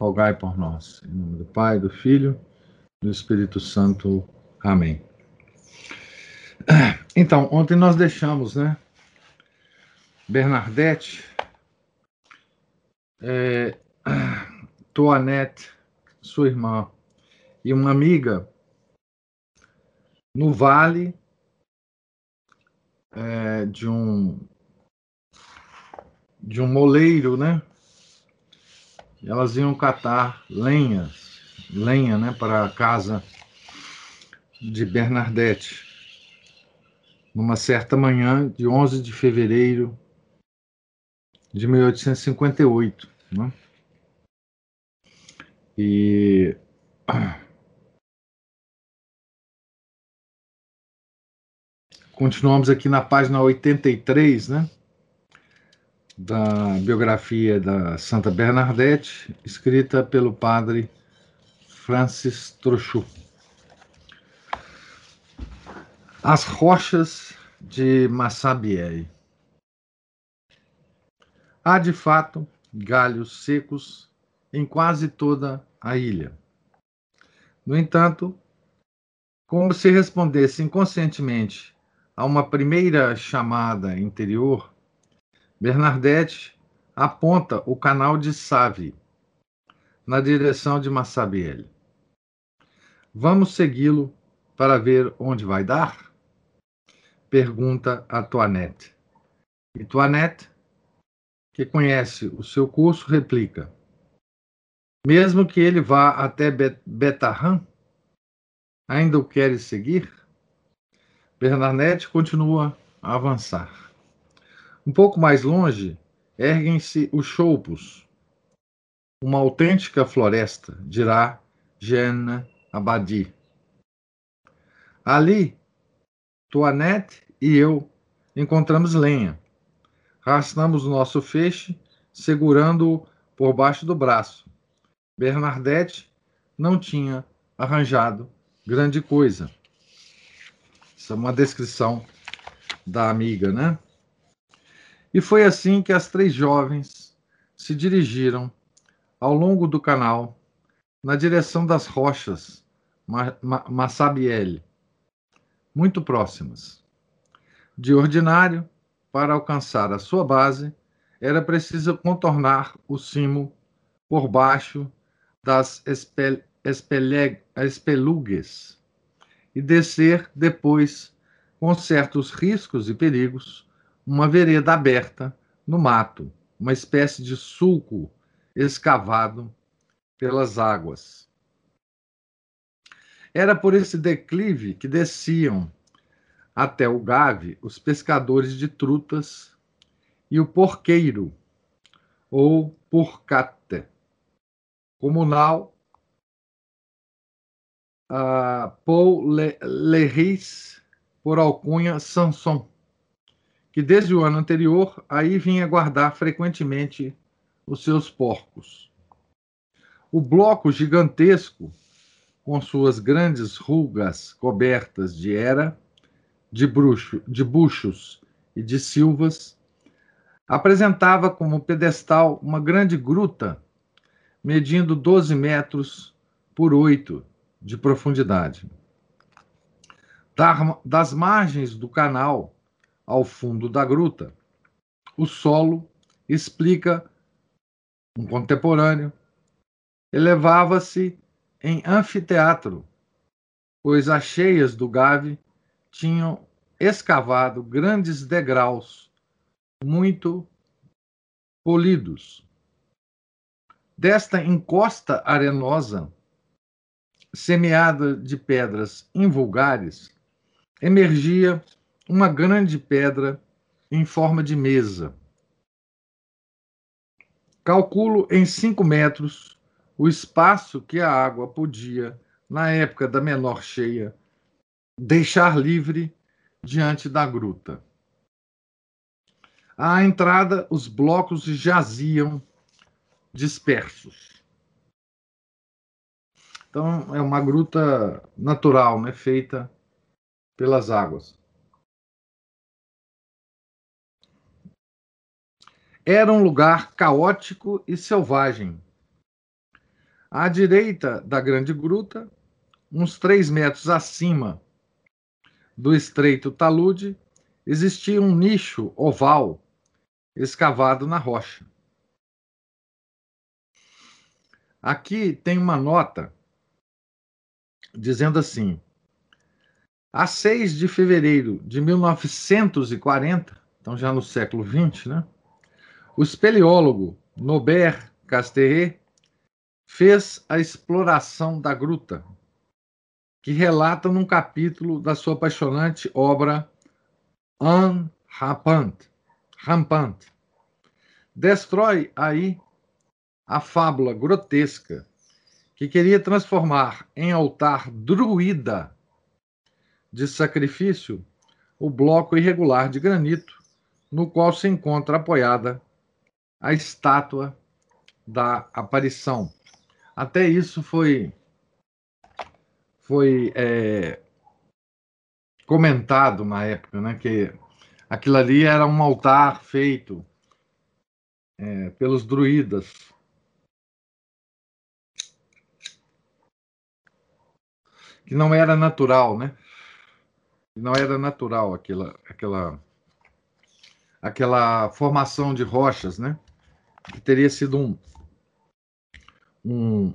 rogai por nós. Em nome do Pai, do Filho, do Espírito Santo. Amém. Então, ontem nós deixamos, né? Bernadette, é, Toanette, sua irmã, e uma amiga no vale é, de um de um moleiro, né? Elas iam catar lenhas, lenha, né, para a casa de Bernadette, numa certa manhã de 11 de fevereiro de 1858, né? E continuamos aqui na página 83, né? Da biografia da Santa Bernadette, escrita pelo padre Francis Trochu. As rochas de Massabielle. Há de fato galhos secos em quase toda a ilha. No entanto, como se respondesse inconscientemente a uma primeira chamada interior, Bernadette aponta o canal de Save na direção de Massabielle. Vamos segui-lo para ver onde vai dar? Pergunta a Toinette. E Toinette, que conhece o seu curso, replica: Mesmo que ele vá até Betarran, ainda o queres seguir? Bernadette continua a avançar. Um pouco mais longe, erguem-se os choupos, uma autêntica floresta, dirá Jeanne Abadi. Ali, Toinette e eu encontramos lenha. Arrastamos o nosso feixe, segurando-o por baixo do braço. Bernadette não tinha arranjado grande coisa. Isso é uma descrição da amiga, né? E foi assim que as três jovens se dirigiram ao longo do canal na direção das rochas Massabielle, muito próximas. De ordinário, para alcançar a sua base, era preciso contornar o cimo por baixo das espel espelugues e descer depois, com certos riscos e perigos, uma vereda aberta no mato, uma espécie de sulco escavado pelas águas. Era por esse declive que desciam até o Gave os pescadores de trutas e o porqueiro, ou porcate, comunal uh, Paul Leris, por alcunha Sanson que desde o ano anterior aí vinha guardar frequentemente os seus porcos. O bloco gigantesco, com suas grandes rugas cobertas de era, de, bruxo, de buchos e de silvas, apresentava como pedestal uma grande gruta, medindo 12 metros por 8 de profundidade. Das margens do canal ao fundo da gruta. O solo, explica um contemporâneo, elevava-se em anfiteatro, pois as cheias do Gave tinham escavado grandes degraus muito polidos. Desta encosta arenosa, semeada de pedras invulgares, emergia uma grande pedra em forma de mesa. Calculo em cinco metros o espaço que a água podia, na época da menor cheia, deixar livre diante da gruta. À entrada, os blocos jaziam dispersos. Então, é uma gruta natural, né, feita pelas águas. Era um lugar caótico e selvagem. À direita da grande gruta, uns três metros acima do estreito talude, existia um nicho oval escavado na rocha. Aqui tem uma nota dizendo assim: a 6 de fevereiro de 1940, então já no século XX, né, o espeleólogo Norbert Casterret fez a exploração da gruta, que relata num capítulo da sua apaixonante obra Un Rampant. Rampant. Destrói aí a fábula grotesca que queria transformar em altar druida de sacrifício o bloco irregular de granito no qual se encontra apoiada a estátua da aparição. Até isso foi foi é, comentado na época, né, que aquilo ali era um altar feito é, pelos druidas. Que não era natural, né? Não era natural aquela, aquela, aquela formação de rochas, né? Que teria sido um, um,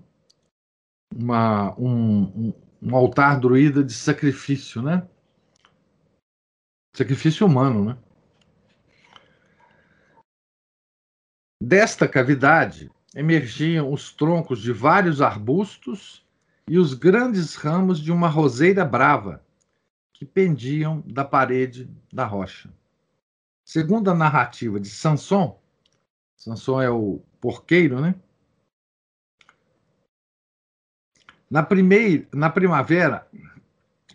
uma, um, um altar druida de sacrifício, né? Sacrifício humano, né? Desta cavidade emergiam os troncos de vários arbustos e os grandes ramos de uma roseira brava que pendiam da parede da rocha. Segundo a narrativa de Sanson, Sansão é o porqueiro, né? Na, primeira, na primavera,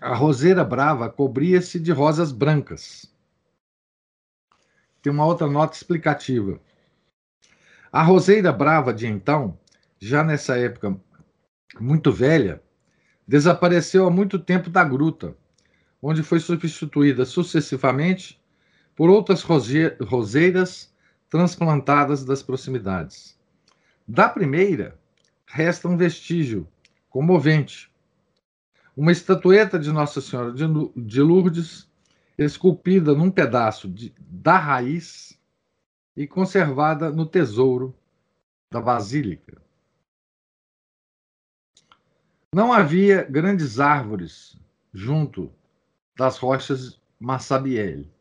a roseira brava cobria-se de rosas brancas. Tem uma outra nota explicativa. A roseira brava de então, já nessa época muito velha, desapareceu há muito tempo da gruta, onde foi substituída sucessivamente por outras roseiras transplantadas das proximidades. Da primeira, resta um vestígio comovente. Uma estatueta de Nossa Senhora de Lourdes, esculpida num pedaço de, da raiz e conservada no tesouro da Basílica. Não havia grandes árvores junto das rochas Massabielle,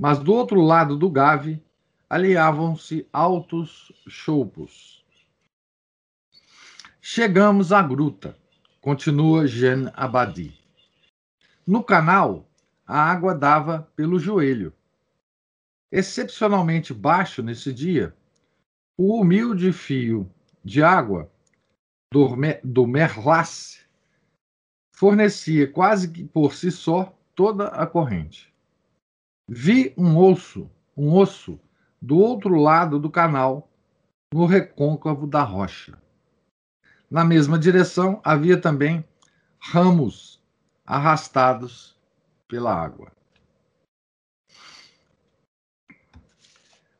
mas do outro lado do Gave aliavam-se altos choupos. Chegamos à gruta, continua Jean Abadi. No canal, a água dava pelo joelho. Excepcionalmente baixo nesse dia, o humilde fio de água do, do Merlace fornecia quase que por si só toda a corrente. Vi um osso, um osso do outro lado do canal, no recôncavo da rocha. Na mesma direção havia também ramos arrastados pela água.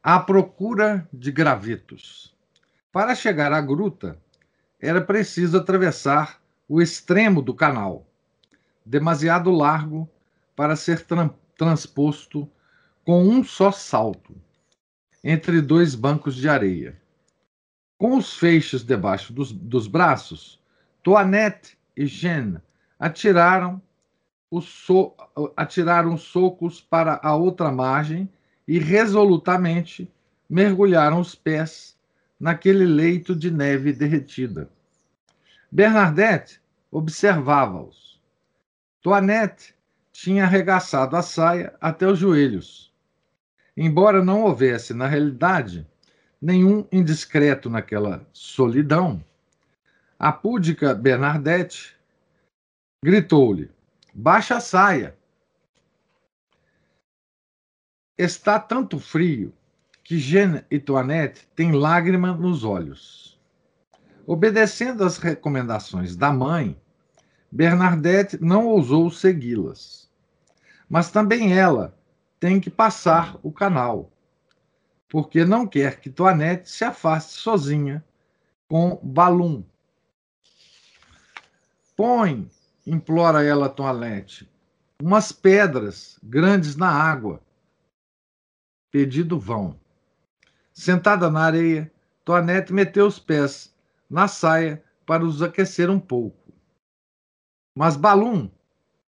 À procura de gravetos. Para chegar à gruta, era preciso atravessar o extremo do canal, demasiado largo para ser transposto com um só salto entre dois bancos de areia. Com os feixes debaixo dos, dos braços, Toinette e Jeanne atiraram, so, atiraram socos para a outra margem e resolutamente mergulharam os pés naquele leito de neve derretida. Bernadette observava-os. Toinette tinha arregaçado a saia até os joelhos Embora não houvesse, na realidade, nenhum indiscreto naquela solidão, A púdica Bernadette gritou-lhe: Baixa a saia. Está tanto frio que Jeanne e Toinette têm lágrima nos olhos. Obedecendo às recomendações da mãe, Bernadette não ousou segui-las. Mas também ela tem que passar o canal, porque não quer que Toinette se afaste sozinha com Balum. Põe, implora ela Toinette, umas pedras grandes na água. Pedido vão. Sentada na areia, Toinette meteu os pés na saia para os aquecer um pouco. Mas Balum,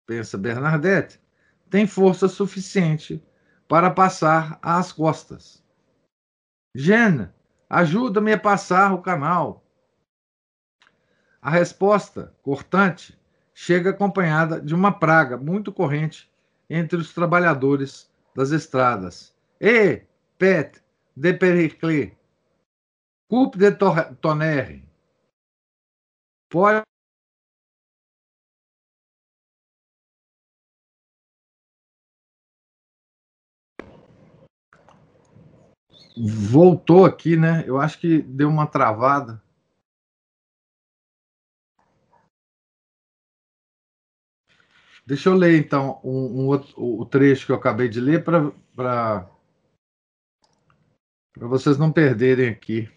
pensa Bernadette, tem força suficiente para passar às costas. Jeanne, ajuda-me a passar o canal. A resposta, cortante, chega acompanhada de uma praga muito corrente entre os trabalhadores das estradas. E, Pet, de Periclé, coupe de tonnerre. Pode voltou aqui, né? Eu acho que deu uma travada. Deixa eu ler então um, um outro, o trecho que eu acabei de ler para vocês não perderem aqui.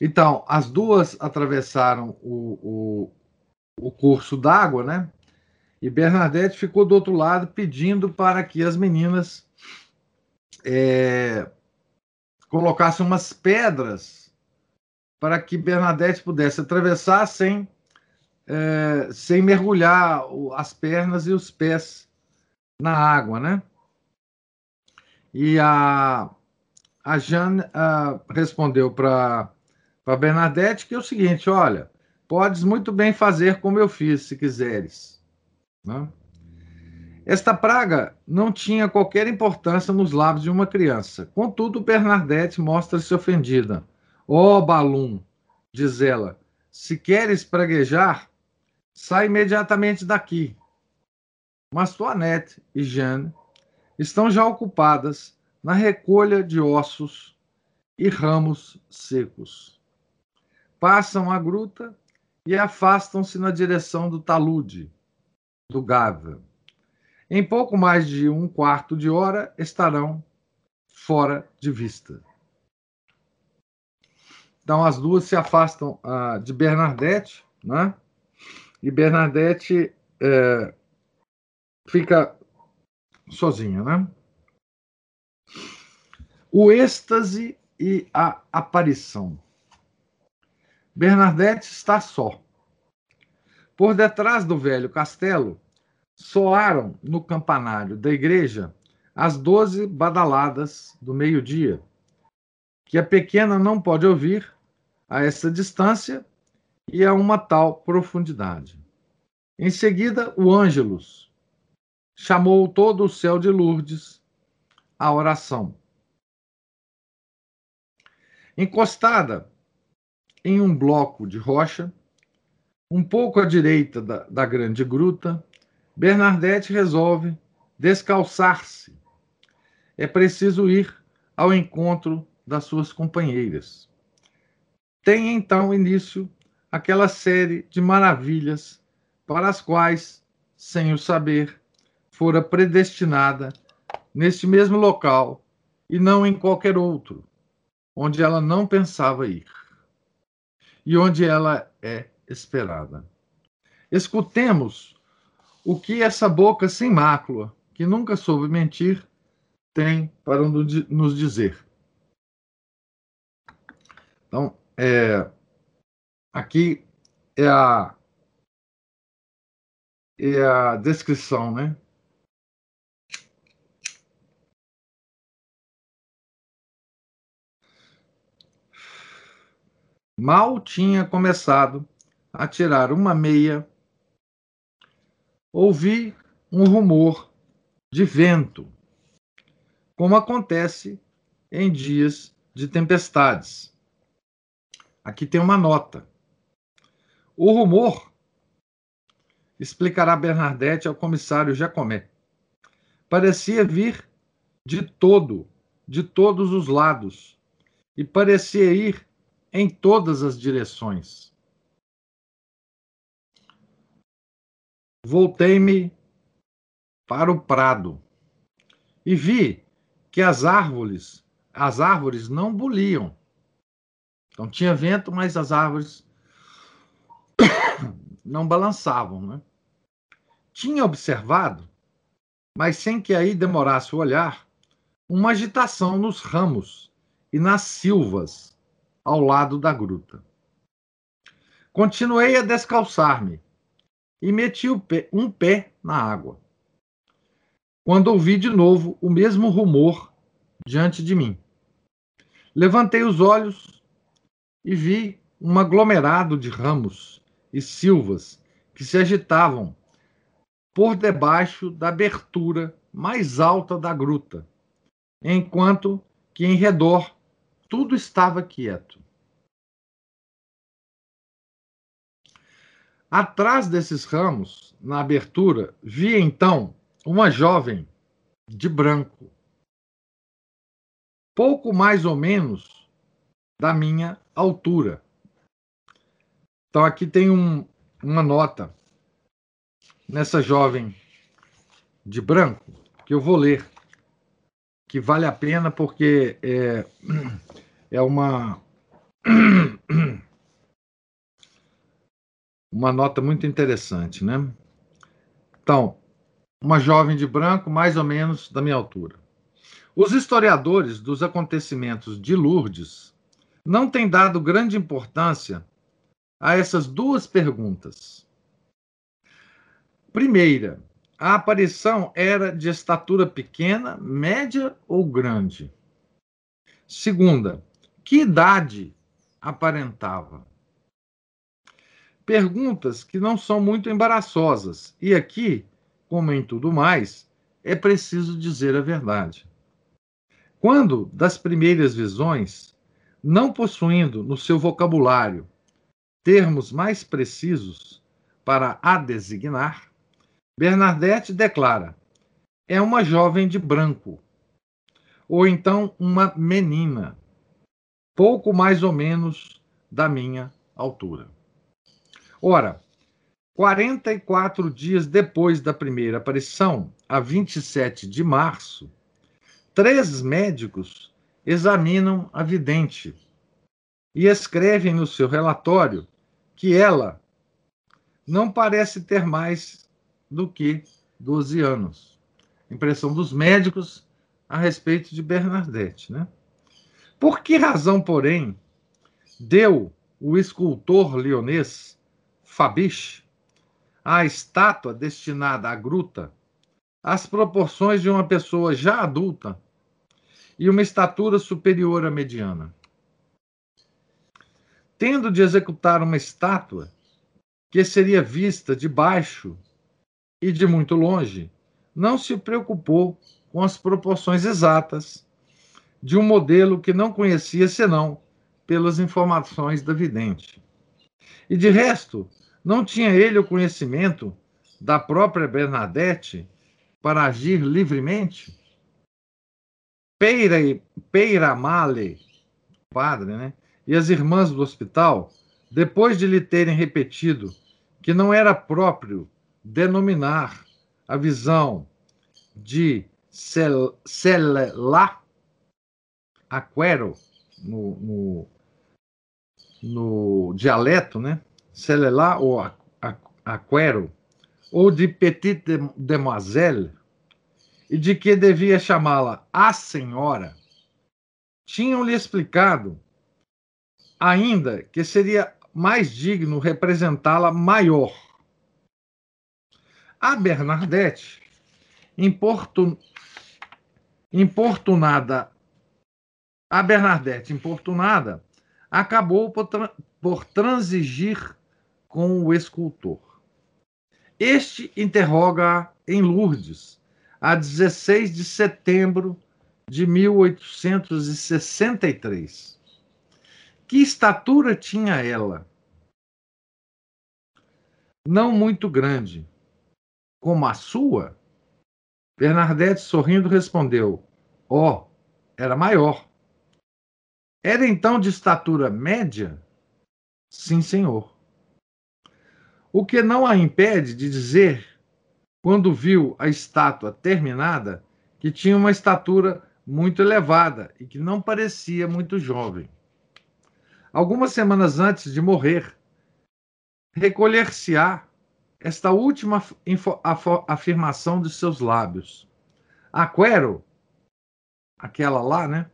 Então, as duas atravessaram o, o, o curso d'água, né? E Bernadette ficou do outro lado pedindo para que as meninas é, colocassem umas pedras para que Bernadette pudesse atravessar sem, é, sem mergulhar as pernas e os pés na água, né? E a, a Jeanne uh, respondeu para Bernadette que é o seguinte: olha, podes muito bem fazer como eu fiz, se quiseres. Né? Esta praga não tinha qualquer importância nos lábios de uma criança. Contudo, Bernadette mostra-se ofendida. Ó oh, Balum, diz ela, se queres praguejar, sai imediatamente daqui. Mas Toinette e Jeanne estão já ocupadas na recolha de ossos e ramos secos. Passam a gruta e afastam-se na direção do talude do Gava. Em pouco mais de um quarto de hora estarão fora de vista. Então as duas se afastam uh, de Bernadette, né? E Bernadette é, fica sozinha, né? O êxtase e a aparição. Bernadette está só. Por detrás do velho castelo, soaram no campanário da igreja as doze badaladas do meio-dia, que a pequena não pode ouvir a essa distância e a uma tal profundidade. Em seguida, o Ângelus chamou todo o céu de Lourdes à oração. Encostada em um bloco de rocha, um pouco à direita da, da grande gruta, Bernadette resolve descalçar-se. É preciso ir ao encontro das suas companheiras. Tem então início aquela série de maravilhas para as quais, sem o saber, fora predestinada neste mesmo local e não em qualquer outro, onde ela não pensava ir e onde ela é esperada. Escutemos o que essa boca sem mácula, que nunca soube mentir, tem para nos dizer. Então, é, aqui é a, é a descrição, né? Mal tinha começado a tirar uma meia, ouvi um rumor de vento, como acontece em dias de tempestades. Aqui tem uma nota. O rumor, explicará Bernadette ao comissário Jacomé, parecia vir de todo, de todos os lados, e parecia ir em todas as direções. Voltei-me para o prado e vi que as árvores, as árvores não buliam. Então tinha vento, mas as árvores não balançavam, né? Tinha observado, mas sem que aí demorasse o olhar, uma agitação nos ramos e nas silvas ao lado da gruta. Continuei a descalçar-me e meti pé, um pé na água. Quando ouvi de novo o mesmo rumor diante de mim. Levantei os olhos e vi um aglomerado de ramos e silvas que se agitavam por debaixo da abertura mais alta da gruta, enquanto que em redor tudo estava quieto. Atrás desses ramos, na abertura, vi então uma jovem de branco, pouco mais ou menos da minha altura. Então aqui tem um, uma nota nessa jovem de branco que eu vou ler, que vale a pena porque é, é uma uma nota muito interessante, né? Então, uma jovem de branco, mais ou menos da minha altura. Os historiadores dos acontecimentos de Lourdes não têm dado grande importância a essas duas perguntas. Primeira, a aparição era de estatura pequena, média ou grande? Segunda, que idade aparentava? Perguntas que não são muito embaraçosas. E aqui, como em tudo mais, é preciso dizer a verdade. Quando, das primeiras visões, não possuindo no seu vocabulário termos mais precisos para a designar, Bernadette declara: é uma jovem de branco, ou então uma menina, pouco mais ou menos da minha altura. Ora, 44 dias depois da primeira aparição, a 27 de março, três médicos examinam a vidente e escrevem no seu relatório que ela não parece ter mais do que 12 anos. Impressão dos médicos a respeito de Bernadette, né? Por que razão, porém, deu o escultor leonês Fabiche a estátua destinada à gruta as proporções de uma pessoa já adulta e uma estatura superior à mediana? Tendo de executar uma estátua que seria vista de baixo e de muito longe, não se preocupou com as proporções exatas de um modelo que não conhecia senão pelas informações da vidente. E de resto, não tinha ele o conhecimento da própria Bernadette para agir livremente? Peira, Peira Male, padre, né? E as irmãs do hospital, depois de lhe terem repetido que não era próprio denominar a visão de Celela Aquero, no, no, no, dialeto, né? Celela ou Aquero, ou de Petite Demoiselle, e de que devia chamá-la a senhora, tinham-lhe explicado ainda que seria mais digno representá-la maior. A Bernadette, importun... importunada, a Bernadette, importunada, acabou por, tra... por transigir com o escultor. Este interroga em Lourdes, a 16 de setembro de 1863. Que estatura tinha ela? Não muito grande, como a sua? Bernadette, sorrindo, respondeu: Oh, era maior. Era então de estatura média? Sim, senhor. O que não a impede de dizer, quando viu a estátua terminada, que tinha uma estatura muito elevada e que não parecia muito jovem. Algumas semanas antes de morrer, recolher-se-á esta última afirmação de seus lábios. Aquero, aquela lá, né?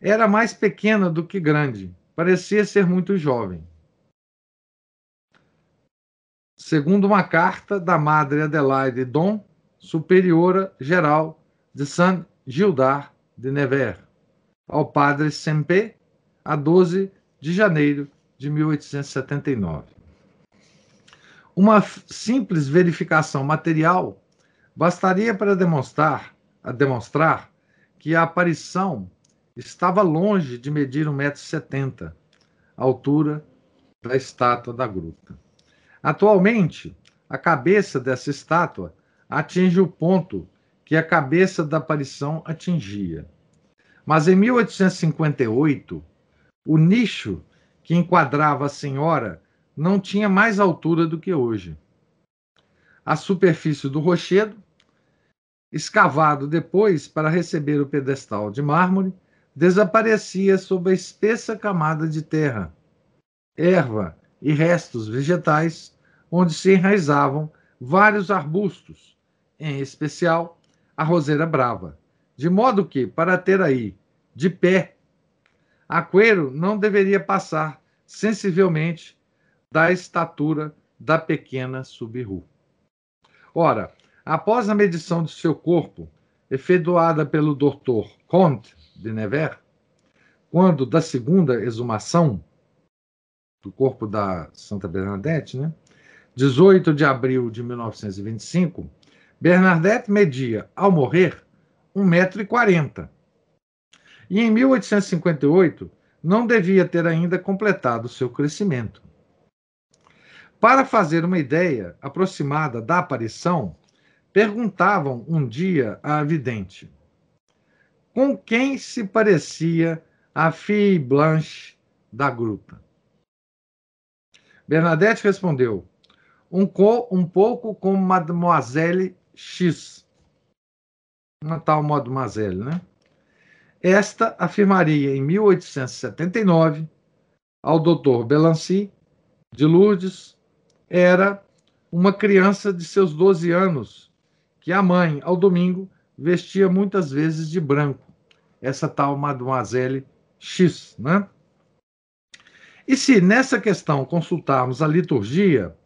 Era mais pequena do que grande, parecia ser muito jovem. Segundo uma carta da Madre Adelaide Dom, superiora geral de Saint Gildard de Nevers, ao padre Sempé, a 12 de janeiro de 1879. Uma simples verificação material bastaria para demonstrar, demonstrar que a aparição estava longe de medir 1,70m, altura da estátua da gruta. Atualmente, a cabeça dessa estátua atinge o ponto que a cabeça da aparição atingia. Mas em 1858, o nicho que enquadrava a senhora não tinha mais altura do que hoje. A superfície do rochedo, escavado depois para receber o pedestal de mármore, desaparecia sob a espessa camada de terra, erva e restos vegetais, onde se enraizavam vários arbustos, em especial a roseira brava, de modo que, para ter aí, de pé, Aqueiro não deveria passar sensivelmente da estatura da pequena Subiru. Ora, após a medição de seu corpo, efetuada pelo Dr. Comte de Nevers, quando da segunda exumação do corpo da Santa Bernadette, né, 18 de abril de 1925, Bernadette media, ao morrer, 1,40m. E em 1858 não devia ter ainda completado seu crescimento. Para fazer uma ideia aproximada da aparição, perguntavam um dia à vidente: com quem se parecia a Fille Blanche da gruta? Bernadette respondeu: um, um pouco como Mademoiselle X. Uma tal Mademoiselle, né? Esta afirmaria em 1879 ao Dr. Belancy de Lourdes era uma criança de seus 12 anos que a mãe, ao domingo, vestia muitas vezes de branco. Essa tal Mademoiselle X, né? E se nessa questão consultarmos a liturgia,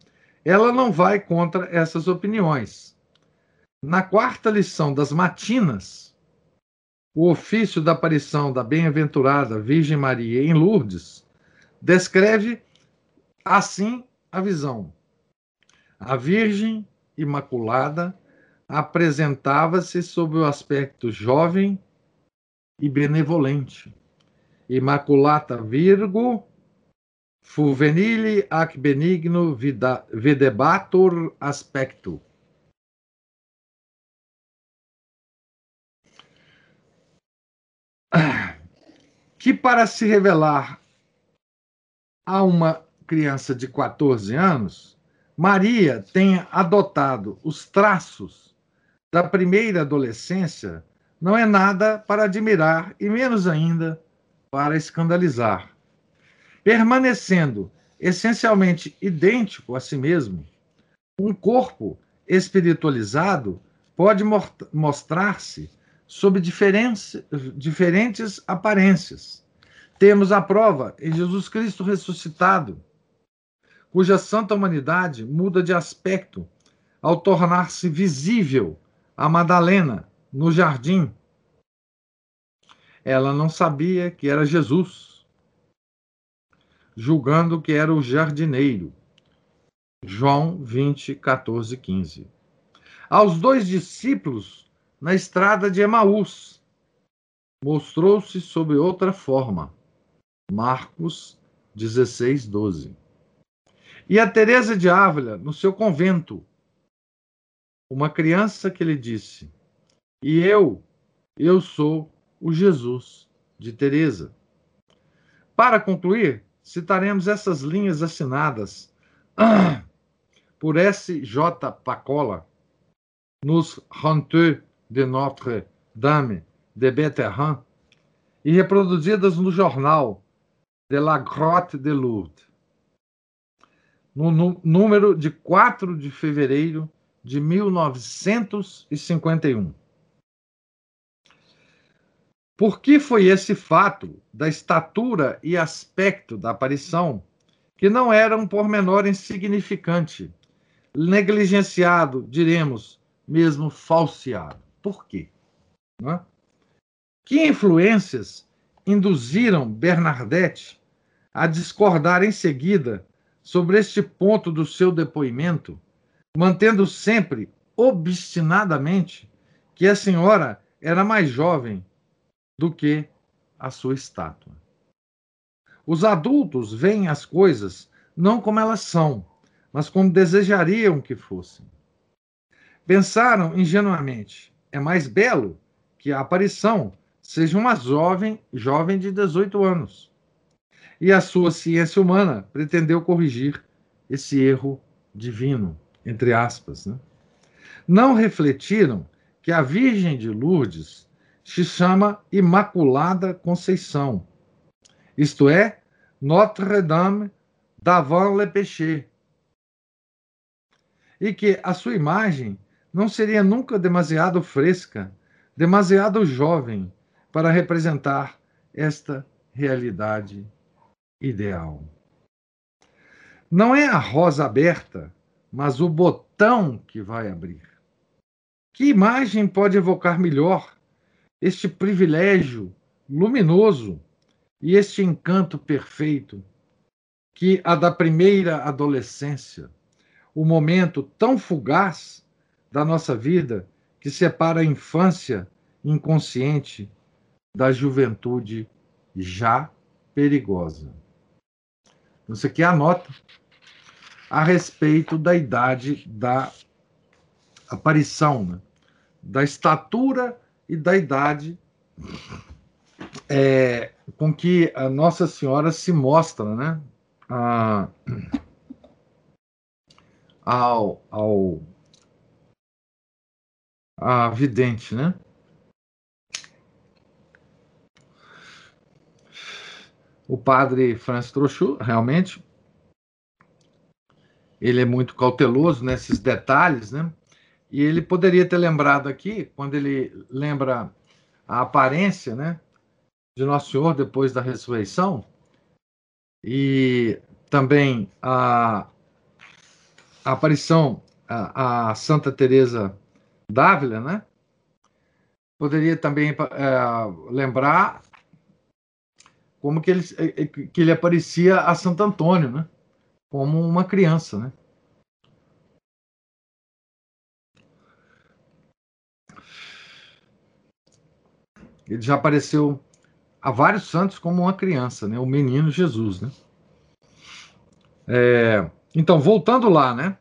ela não vai contra essas opiniões. Na quarta lição das Matinas, o ofício da aparição da bem-aventurada Virgem Maria em Lourdes descreve assim a visão. A Virgem Imaculada apresentava-se sob o aspecto jovem e benevolente. Imaculata Virgo Fuvenili ac benigno videbatur aspecto. Que para se revelar a uma criança de 14 anos, Maria tenha adotado os traços da primeira adolescência não é nada para admirar e menos ainda para escandalizar permanecendo essencialmente idêntico a si mesmo, um corpo espiritualizado pode mostrar-se sob diferentes aparências. Temos a prova em Jesus Cristo ressuscitado, cuja santa humanidade muda de aspecto ao tornar-se visível a Madalena no jardim. Ela não sabia que era Jesus julgando que era o jardineiro. João 20, 14, 15. Aos dois discípulos na estrada de Emaús, mostrou-se sob outra forma. Marcos 16, 12. E a Teresa de Ávila, no seu convento, uma criança que lhe disse: E eu, eu sou o Jesus de Teresa. Para concluir, citaremos essas linhas assinadas por S. J. Pacola nos Renteux de Notre-Dame de Betterran e reproduzidas no jornal de la Grotte de Lourdes, no número de 4 de fevereiro de 1951. Por que foi esse fato da estatura e aspecto da aparição, que não era um pormenor insignificante, negligenciado, diremos, mesmo falseado? Por quê? É? Que influências induziram Bernadette a discordar em seguida sobre este ponto do seu depoimento, mantendo sempre obstinadamente que a senhora era mais jovem do que a sua estátua. Os adultos veem as coisas não como elas são, mas como desejariam que fossem. Pensaram ingenuamente: é mais belo que a aparição seja uma jovem, jovem de 18 anos. E a sua ciência humana pretendeu corrigir esse erro divino, entre aspas. Né? Não refletiram que a Virgem de Lourdes se chama Imaculada Conceição, isto é, Notre-Dame d'Avant-le-Péché, e que a sua imagem não seria nunca demasiado fresca, demasiado jovem para representar esta realidade ideal. Não é a rosa aberta, mas o botão que vai abrir. Que imagem pode evocar melhor este privilégio luminoso e este encanto perfeito que a da primeira adolescência, o momento tão fugaz da nossa vida que separa a infância inconsciente da juventude já perigosa. Isso aqui é a nota a respeito da idade da aparição, né? da estatura e da idade é, com que a Nossa Senhora se mostra, né? A, ao, ao a vidente, né? O padre Francis Trochu, realmente, ele é muito cauteloso nesses detalhes, né? E ele poderia ter lembrado aqui, quando ele lembra a aparência, né, de Nosso Senhor depois da ressurreição, e também a, a aparição a, a, Santa Teresa d'Ávila, né? Poderia também é, lembrar como que ele, é, que ele aparecia a Santo Antônio, né? Como uma criança, né? Ele já apareceu a vários santos como uma criança, né? O menino Jesus, né? É, então, voltando lá, né?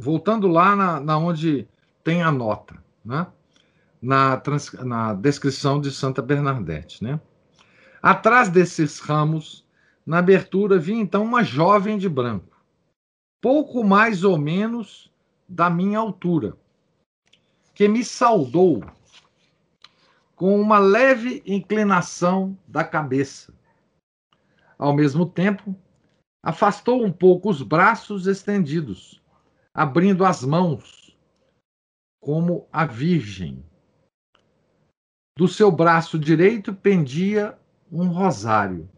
Voltando lá na, na onde tem a nota, né? Na, trans, na descrição de Santa Bernadette, né? Atrás desses ramos, na abertura, vi então uma jovem de branco, pouco mais ou menos da minha altura, que me saudou com uma leve inclinação da cabeça. Ao mesmo tempo, afastou um pouco os braços estendidos, abrindo as mãos, como a Virgem. Do seu braço direito pendia um rosário.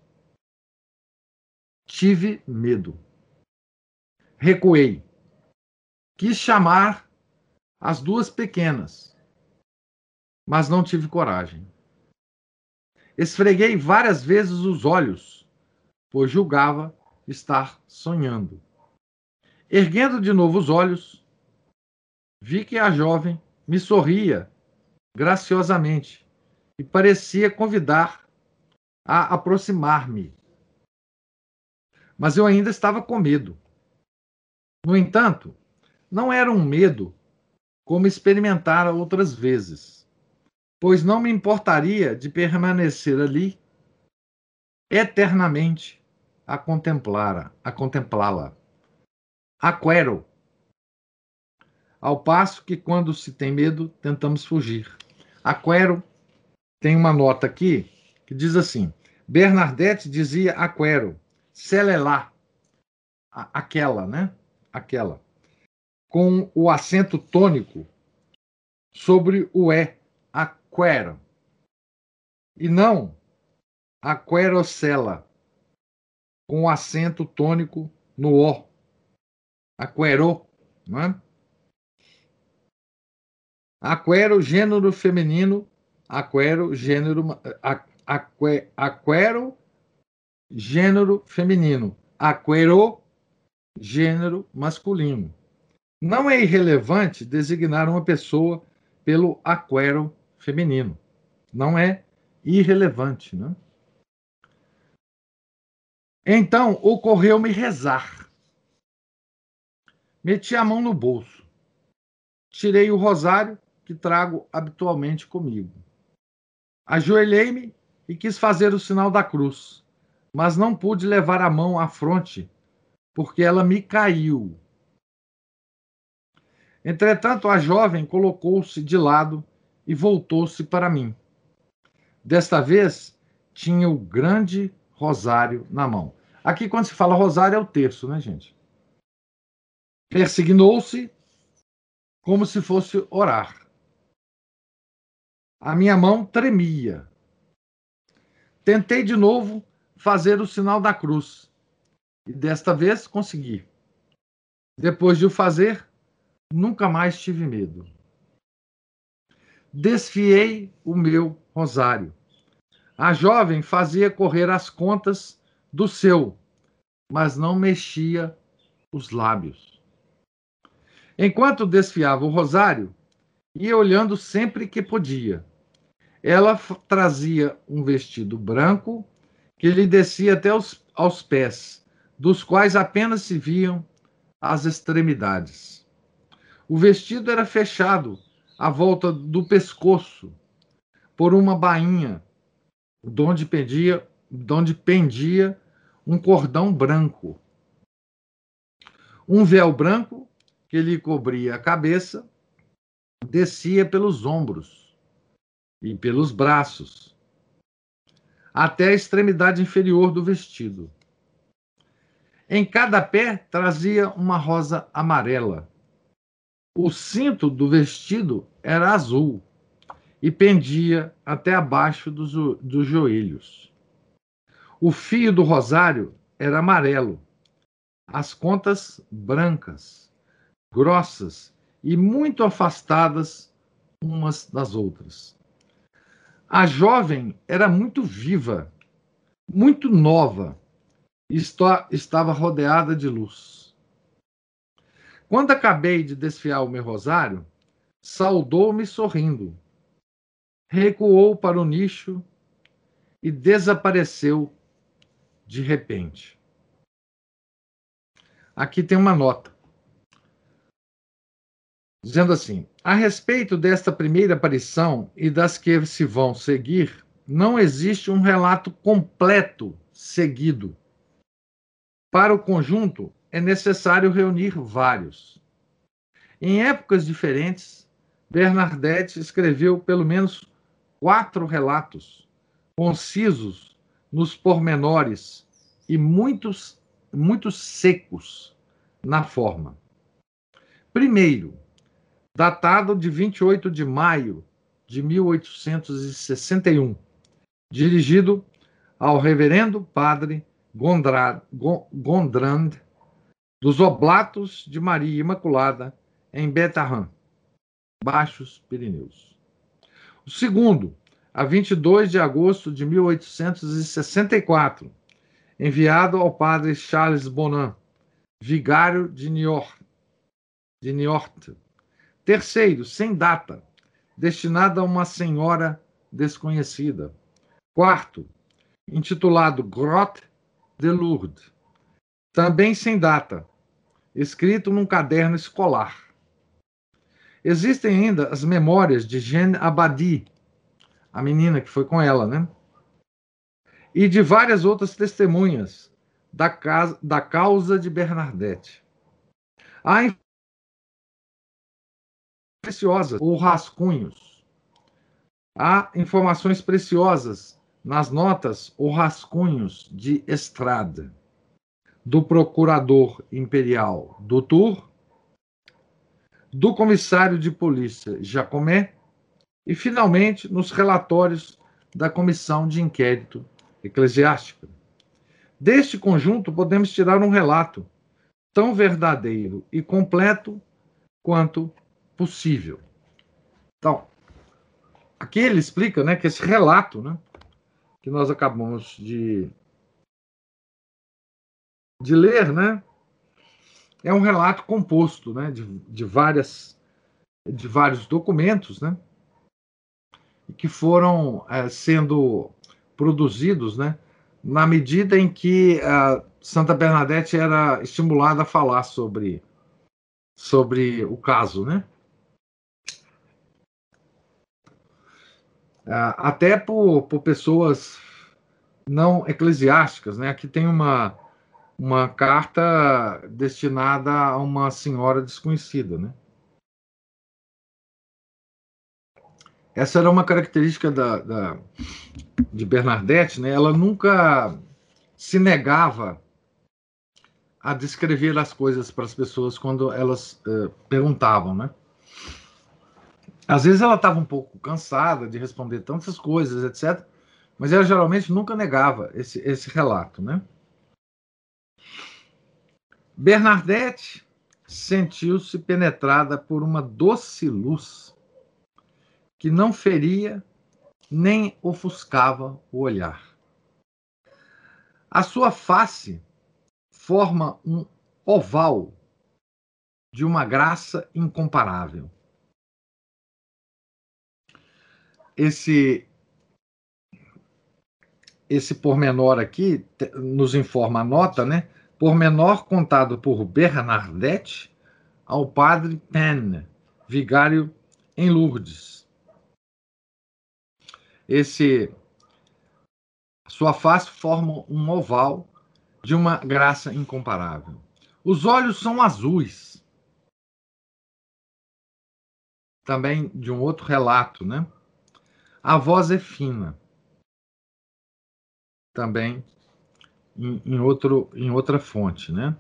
Tive medo. Recuei. Quis chamar as duas pequenas, mas não tive coragem. Esfreguei várias vezes os olhos, pois julgava estar sonhando. Erguendo de novo os olhos, vi que a jovem me sorria graciosamente e parecia convidar a aproximar-me. Mas eu ainda estava com medo. No entanto, não era um medo como experimentara outras vezes, pois não me importaria de permanecer ali eternamente a contemplá-la, a contemplá-la. Aquero. Ao passo que quando se tem medo, tentamos fugir. Aquero tem uma nota aqui que diz assim: Bernadette dizia aquero, celelá, aquela, né? Aquela com o acento tônico sobre o E, aquero, e não aquerocela, com o acento tônico no O, aquero, não é? Aquero, gênero feminino, aquero, gênero, aquero, aquero gênero feminino, aquero, gênero masculino. Não é irrelevante designar uma pessoa pelo aquero feminino. Não é irrelevante, né? Então, ocorreu-me rezar. Meti a mão no bolso. Tirei o rosário que trago habitualmente comigo. Ajoelhei-me e quis fazer o sinal da cruz, mas não pude levar a mão à fronte, porque ela me caiu. Entretanto, a jovem colocou-se de lado e voltou-se para mim. Desta vez, tinha o grande rosário na mão. Aqui, quando se fala rosário, é o terço, né, gente? Persignou-se como se fosse orar. A minha mão tremia. Tentei de novo fazer o sinal da cruz. E desta vez consegui. Depois de o fazer, Nunca mais tive medo. Desfiei o meu rosário. A jovem fazia correr as contas do seu, mas não mexia os lábios. Enquanto desfiava o rosário, ia olhando sempre que podia. Ela trazia um vestido branco que lhe descia até os, aos pés, dos quais apenas se viam as extremidades. O vestido era fechado à volta do pescoço por uma bainha, de onde de onde pendia um cordão branco. Um véu branco que lhe cobria a cabeça descia pelos ombros e pelos braços até a extremidade inferior do vestido. Em cada pé trazia uma rosa amarela o cinto do vestido era azul e pendia até abaixo dos, dos joelhos. O fio do rosário era amarelo, as contas brancas, grossas e muito afastadas umas das outras. A jovem era muito viva, muito nova, e estava rodeada de luz. Quando acabei de desfiar o meu rosário, saudou-me sorrindo, recuou para o nicho e desapareceu de repente. Aqui tem uma nota. Dizendo assim: a respeito desta primeira aparição e das que se vão seguir, não existe um relato completo seguido. Para o conjunto, é necessário reunir vários. Em épocas diferentes, Bernadette escreveu pelo menos quatro relatos, concisos nos pormenores e muitos, muito secos na forma. Primeiro, datado de 28 de maio de 1861, dirigido ao reverendo padre Gondrand, Gondrand dos Oblatos de Maria Imaculada em Betarrã, Baixos Pirineus. O segundo, a 22 de agosto de 1864, enviado ao padre Charles Bonan, vigário de Niort. De Niort. Terceiro, sem data, destinado a uma senhora desconhecida. Quarto, intitulado Grotte de Lourdes, também sem data, escrito num caderno escolar. Existem ainda as memórias de Jeanne Abadi, a menina que foi com ela, né? E de várias outras testemunhas da, casa, da causa de Bernadette. Há preciosas ou rascunhos. Há informações preciosas nas notas ou rascunhos de Estrada, do procurador imperial Dutour, do comissário de polícia Jacomé e, finalmente, nos relatórios da comissão de inquérito eclesiástica. Deste conjunto, podemos tirar um relato tão verdadeiro e completo quanto possível. Então, aqui ele explica né, que esse relato né, que nós acabamos de, de ler, né, é um relato composto né, de, de, várias, de vários documentos né, que foram é, sendo produzidos né, na medida em que a Santa Bernadette era estimulada a falar sobre, sobre o caso. Né? até por, por pessoas não eclesiásticas. Né? Aqui tem uma, uma carta destinada a uma senhora desconhecida. Né? Essa era uma característica da, da, de Bernadette, né? ela nunca se negava a descrever as coisas para as pessoas quando elas uh, perguntavam, né? Às vezes ela estava um pouco cansada de responder tantas coisas, etc. Mas ela geralmente nunca negava esse, esse relato, né? Bernadette sentiu-se penetrada por uma doce luz que não feria nem ofuscava o olhar. A sua face forma um oval de uma graça incomparável. esse esse pormenor aqui nos informa a nota, né? Pormenor contado por Bernadette ao padre Penn, vigário em Lourdes. Esse sua face forma um oval de uma graça incomparável. Os olhos são azuis. Também de um outro relato, né? A voz é fina. Também em, outro, em outra fonte, né?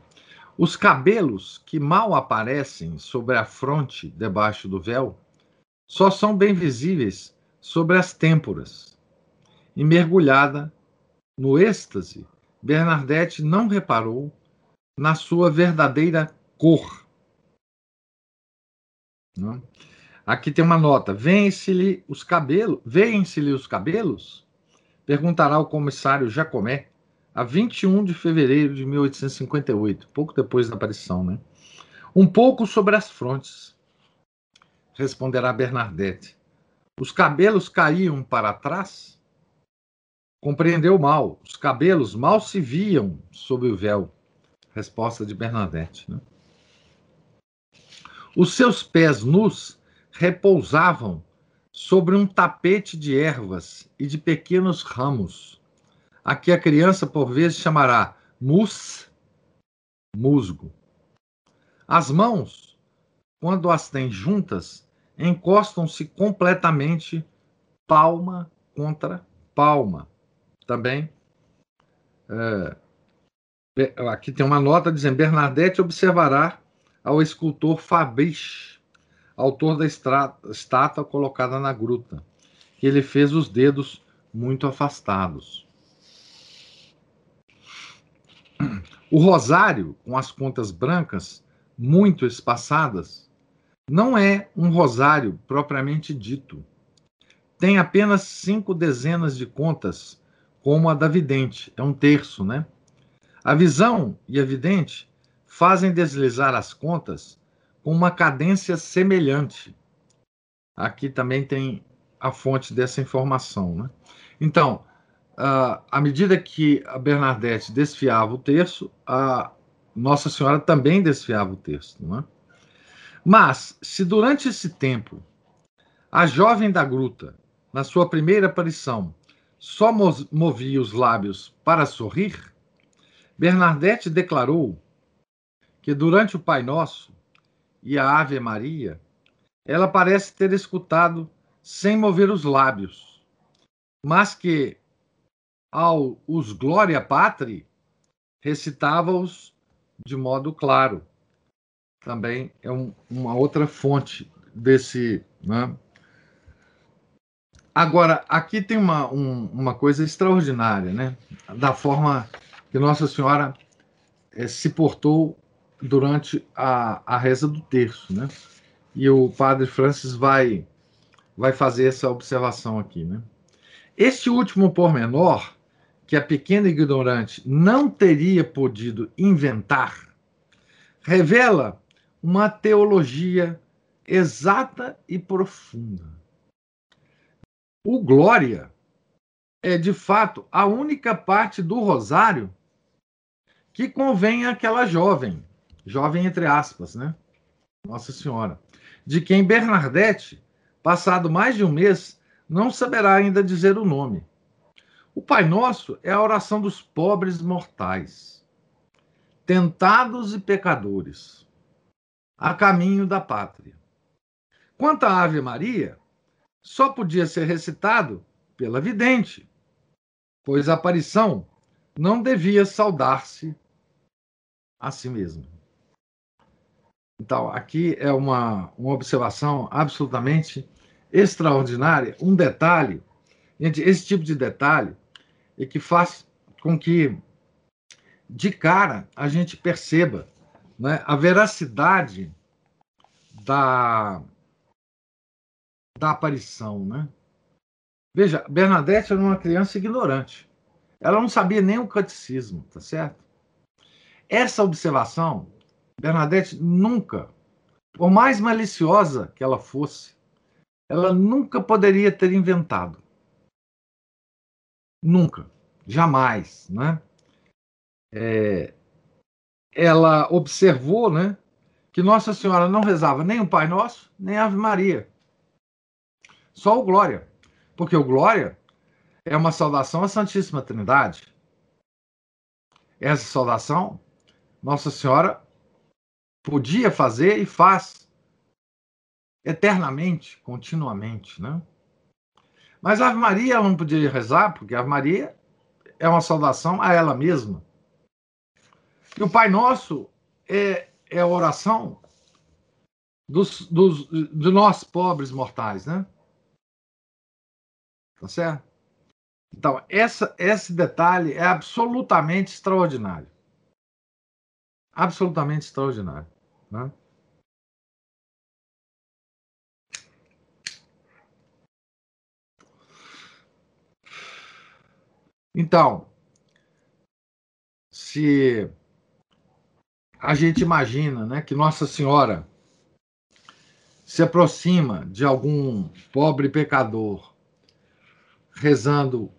Os cabelos que mal aparecem sobre a fronte debaixo do véu só são bem visíveis sobre as têmporas. E mergulhada no êxtase, Bernadette não reparou na sua verdadeira cor. Não? Aqui tem uma nota. Vêem-se-lhe os cabelos? Vêem-se-lhe os cabelos? Perguntará o comissário Jacomé, a 21 de fevereiro de 1858, pouco depois da aparição, né? Um pouco sobre as frontes, responderá Bernadette. Os cabelos caíam para trás? Compreendeu mal. Os cabelos mal se viam sob o véu. Resposta de Bernadette. Né? Os seus pés nus repousavam sobre um tapete de ervas e de pequenos ramos, a que a criança por vezes chamará mus, musgo. As mãos, quando as tem juntas, encostam-se completamente palma contra palma. Também. É, aqui tem uma nota dizendo: Bernadette observará ao escultor Fabrice autor da estátua colocada na gruta, que ele fez os dedos muito afastados. O rosário, com as pontas brancas muito espaçadas, não é um rosário propriamente dito. Tem apenas cinco dezenas de contas, como a da vidente, é um terço, né? A visão e a vidente fazem deslizar as contas com uma cadência semelhante. Aqui também tem a fonte dessa informação. Né? Então, uh, à medida que a Bernadette desfiava o terço, a Nossa Senhora também desfiava o terço. Não é? Mas, se durante esse tempo a jovem da gruta, na sua primeira aparição, só movia os lábios para sorrir, Bernadette declarou que durante o Pai Nosso e a Ave Maria, ela parece ter escutado sem mover os lábios, mas que ao os Glória Patri recitava-os de modo claro. Também é um, uma outra fonte desse. Né? Agora, aqui tem uma, um, uma coisa extraordinária, né? Da forma que Nossa Senhora é, se portou durante a, a reza do terço, né? E o padre Francis vai, vai fazer essa observação aqui, né? Este último pormenor, que a pequena ignorante não teria podido inventar, revela uma teologia exata e profunda. O Glória é, de fato, a única parte do rosário que convém àquela jovem, jovem entre aspas, né? Nossa Senhora, de quem Bernadette, passado mais de um mês, não saberá ainda dizer o nome. O Pai Nosso é a oração dos pobres mortais, tentados e pecadores, a caminho da pátria. Quanto à Ave Maria, só podia ser recitado pela vidente, pois a aparição não devia saudar-se a si mesmo. Então, aqui é uma, uma observação absolutamente extraordinária, um detalhe. Gente, esse tipo de detalhe é que faz com que, de cara, a gente perceba né, a veracidade da, da aparição. Né? Veja, Bernadette era uma criança ignorante. Ela não sabia nem o catecismo, tá certo? Essa observação, Bernadette nunca, por mais maliciosa que ela fosse, ela nunca poderia ter inventado. Nunca, jamais, né? É, ela observou, né, que Nossa Senhora não rezava nem o Pai Nosso, nem a Ave Maria. Só o Glória. Porque o Glória é uma saudação à Santíssima Trindade. Essa saudação nossa Senhora podia fazer e faz eternamente, continuamente, né? Mas a Ave Maria ela não podia rezar, porque a Ave Maria é uma saudação a ela mesma. E o Pai Nosso é, é a oração dos, dos, de nós pobres mortais, né? Tá certo? Então, essa, esse detalhe é absolutamente extraordinário absolutamente extraordinário. Né? Então, se a gente imagina né, que Nossa Senhora se aproxima de algum pobre pecador rezando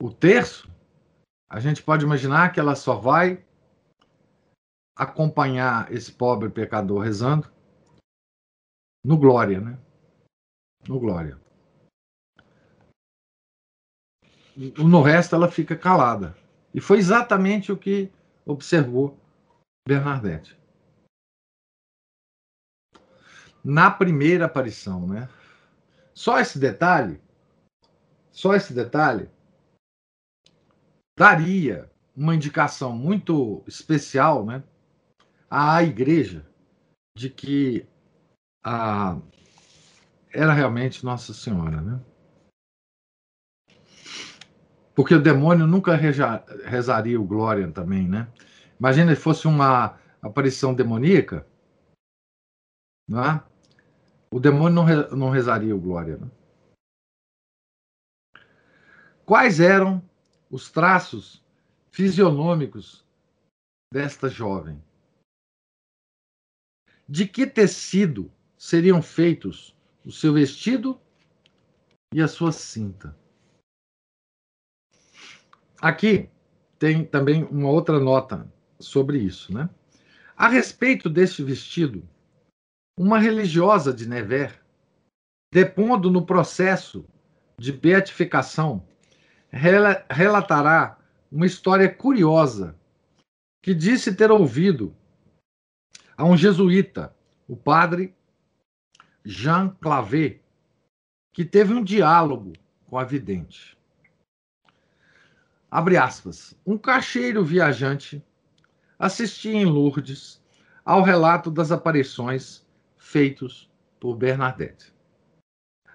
o terço, a gente pode imaginar que ela só vai acompanhar esse pobre pecador rezando no glória, né? No glória. No resto ela fica calada. E foi exatamente o que observou Bernadette. Na primeira aparição, né? Só esse detalhe, só esse detalhe daria uma indicação muito especial né, à igreja de que a, era realmente Nossa Senhora. Né? Porque o demônio nunca reja, rezaria o Glória também, né? Imagina se fosse uma aparição demoníaca, não é? o demônio não, re, não rezaria o Glória. Né? Quais eram os traços fisionômicos desta jovem. De que tecido seriam feitos o seu vestido e a sua cinta. Aqui tem também uma outra nota sobre isso, né? A respeito deste vestido, uma religiosa de Nevers, depondo no processo de beatificação, relatará uma história curiosa que disse ter ouvido a um jesuíta, o padre Jean Clavé, que teve um diálogo com a vidente. Abre aspas. Um caixeiro viajante assistia em Lourdes ao relato das aparições feitos por Bernadette.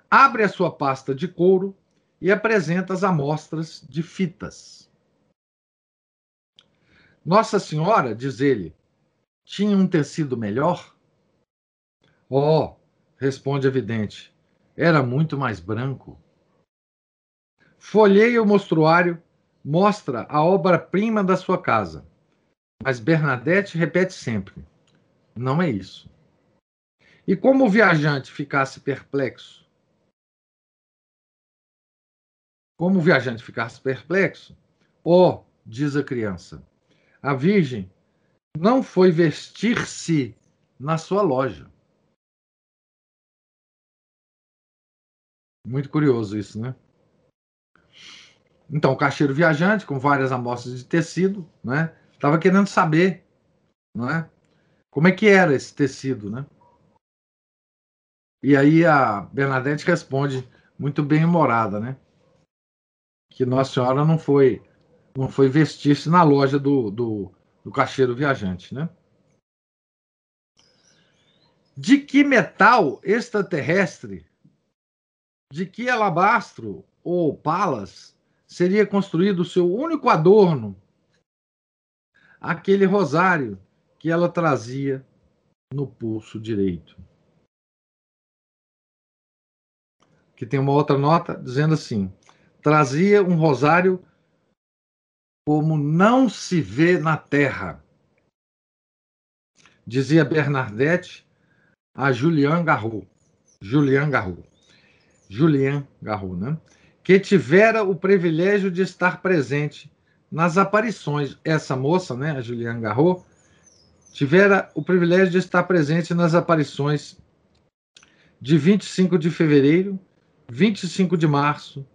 Abre a sua pasta de couro e apresenta as amostras de fitas. Nossa Senhora, diz ele, tinha um tecido melhor? Oh, responde a vidente, era muito mais branco. Folheia o mostruário, mostra a obra-prima da sua casa. Mas Bernadette repete sempre: não é isso. E como o viajante ficasse perplexo, como o viajante ficasse perplexo, oh, diz a criança, a Virgem não foi vestir-se na sua loja. Muito curioso isso, né? Então, o caixeiro viajante, com várias amostras de tecido, né? Estava querendo saber, não é? Como é que era esse tecido, né? E aí a Bernadette responde, muito bem humorada, né? Que Nossa Senhora não foi não foi vestir-se na loja do, do, do caixeiro viajante, né? De que metal extraterrestre, de que alabastro ou palas seria construído o seu único adorno, aquele rosário que ela trazia no pulso direito. Que tem uma outra nota dizendo assim: trazia um rosário como não se vê na terra. Dizia Bernadette a Julian Garrou. Julian Garrou. Julian Garrou, né? Que tivera o privilégio de estar presente nas aparições. Essa moça, né, a Julian Garrou, tivera o privilégio de estar presente nas aparições de 25 de fevereiro, 25 de março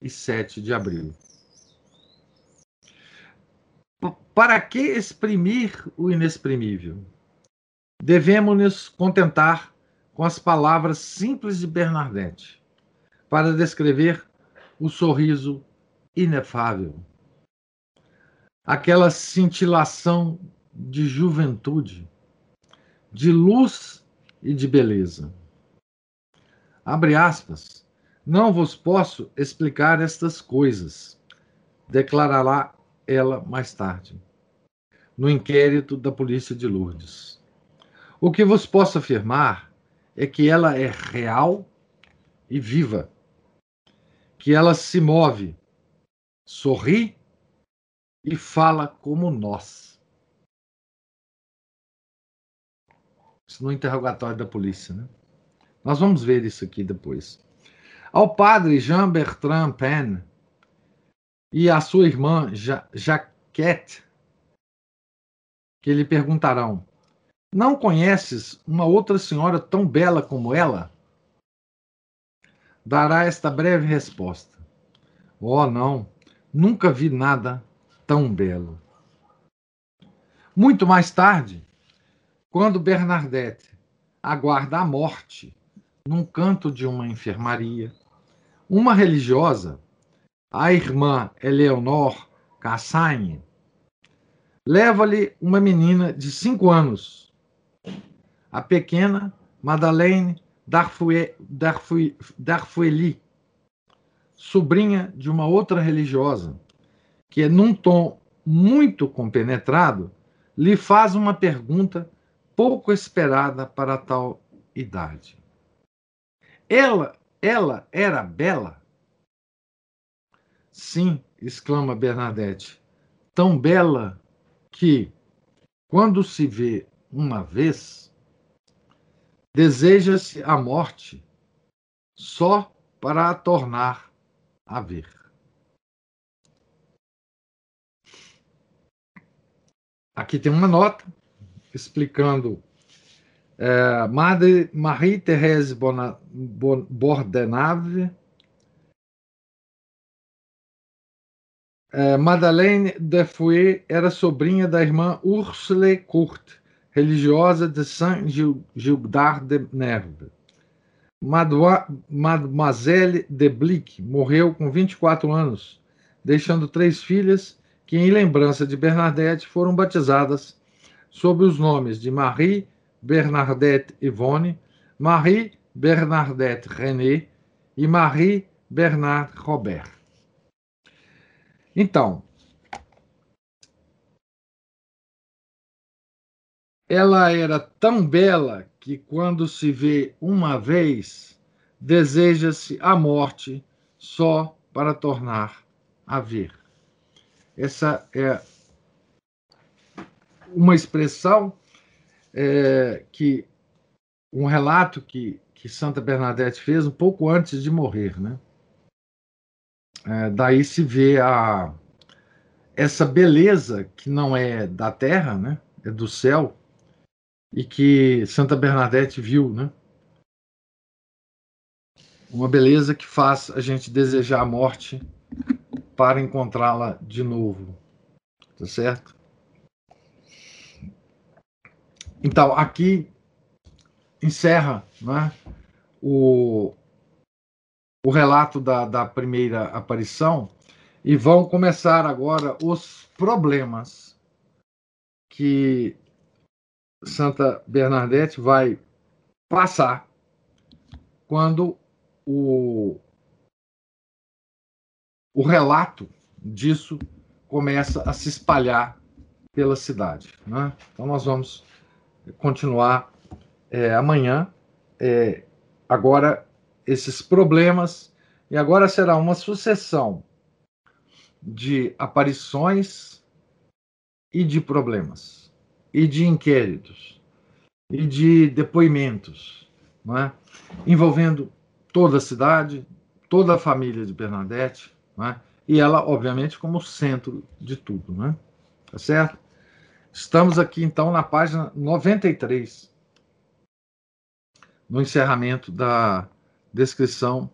e 7 de abril. Para que exprimir o inexprimível? Devemos nos contentar com as palavras simples de Bernadette para descrever o sorriso inefável, aquela cintilação de juventude, de luz e de beleza. Abre aspas. Não vos posso explicar estas coisas, declarará ela mais tarde, no inquérito da polícia de Lourdes. O que vos posso afirmar é que ela é real e viva, que ela se move, sorri e fala como nós. Isso no interrogatório da polícia, né? Nós vamos ver isso aqui depois. Ao padre Jean Bertrand Penn, e a sua irmã ja Jaquette, que lhe perguntarão: Não conheces uma outra senhora tão bela como ela? Dará esta breve resposta: Oh, não, nunca vi nada tão belo. Muito mais tarde, quando Bernadette aguarda a morte num canto de uma enfermaria, uma religiosa a irmã Eleonor Cassagne leva-lhe uma menina de cinco anos, a pequena Madeleine Darfueli, sobrinha de uma outra religiosa, que, num tom muito compenetrado, lhe faz uma pergunta pouco esperada para tal idade. Ela, ela era bela? Sim, exclama Bernadette, tão bela que, quando se vê uma vez, deseja-se a morte só para a tornar a ver. Aqui tem uma nota explicando é, Madre Marie-Thérèse Bordenave, é, Madeleine de Fouet era sobrinha da irmã Ursule Kurt, religiosa de Saint-Gildard de Nerve. Mademoiselle de Blic morreu com 24 anos, deixando três filhas que, em lembrança de Bernadette, foram batizadas sob os nomes de Marie Bernadette Yvonne, Marie Bernadette René e Marie Bernard Robert. Então, ela era tão bela que, quando se vê uma vez, deseja-se a morte só para tornar a ver. Essa é uma expressão é, que um relato que, que Santa Bernadette fez um pouco antes de morrer, né? É, daí se vê a essa beleza que não é da terra, né? É do céu e que Santa Bernadette viu, né? Uma beleza que faz a gente desejar a morte para encontrá-la de novo, tá certo? Então, aqui encerra né, o, o relato da, da primeira aparição e vão começar agora os problemas que Santa Bernadette vai passar quando o, o relato disso começa a se espalhar pela cidade. Né? Então, nós vamos continuar é, amanhã. É, agora, esses problemas, e agora será uma sucessão de aparições e de problemas, e de inquéritos, e de depoimentos, não é? envolvendo toda a cidade, toda a família de Bernadette, não é? e ela, obviamente, como centro de tudo. Não é? Tá certo? Estamos aqui então na página 93, no encerramento da descrição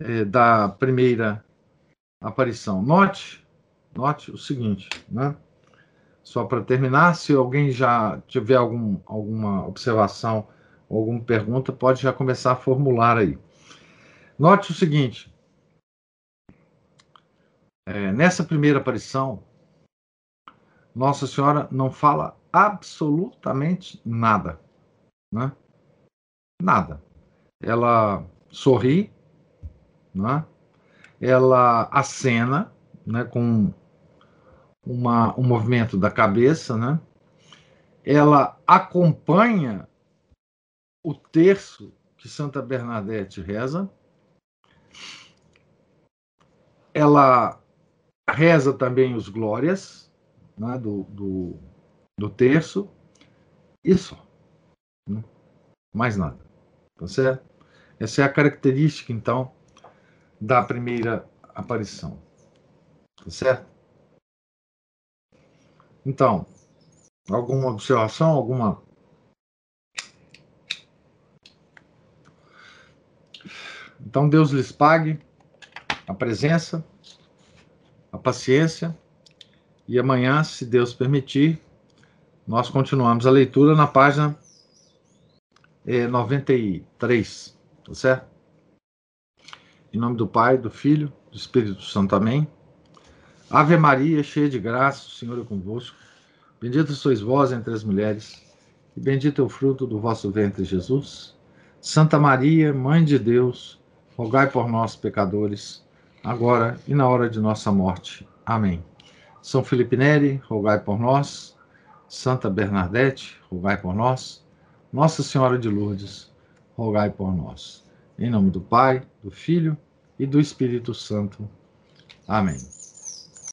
é, da primeira aparição. Note, note o seguinte, né? Só para terminar, se alguém já tiver algum, alguma observação ou alguma pergunta, pode já começar a formular aí. Note o seguinte: é, nessa primeira aparição, nossa Senhora não fala absolutamente nada, né? Nada. Ela sorri, né? Ela acena, né? Com uma, um movimento da cabeça, né? Ela acompanha o terço que Santa Bernadette reza. Ela reza também os glórias, né, do, do, do terço só. Né? Mais nada. Tá certo? Essa é a característica, então, da primeira aparição. Tá certo? Então, alguma observação, alguma. Então, Deus lhes pague a presença, a paciência e amanhã, se Deus permitir, nós continuamos a leitura na página é, 93, tá certo? Em nome do Pai, do Filho, do Espírito Santo, amém. Ave Maria, cheia de graça, o Senhor é convosco. Bendita sois vós entre as mulheres, e bendito é o fruto do vosso ventre, Jesus. Santa Maria, Mãe de Deus, rogai por nós, pecadores, agora e na hora de nossa morte. Amém. São Felipe Neri, rogai por nós. Santa Bernadette, rogai por nós. Nossa Senhora de Lourdes, rogai por nós. Em nome do Pai, do Filho e do Espírito Santo. Amém.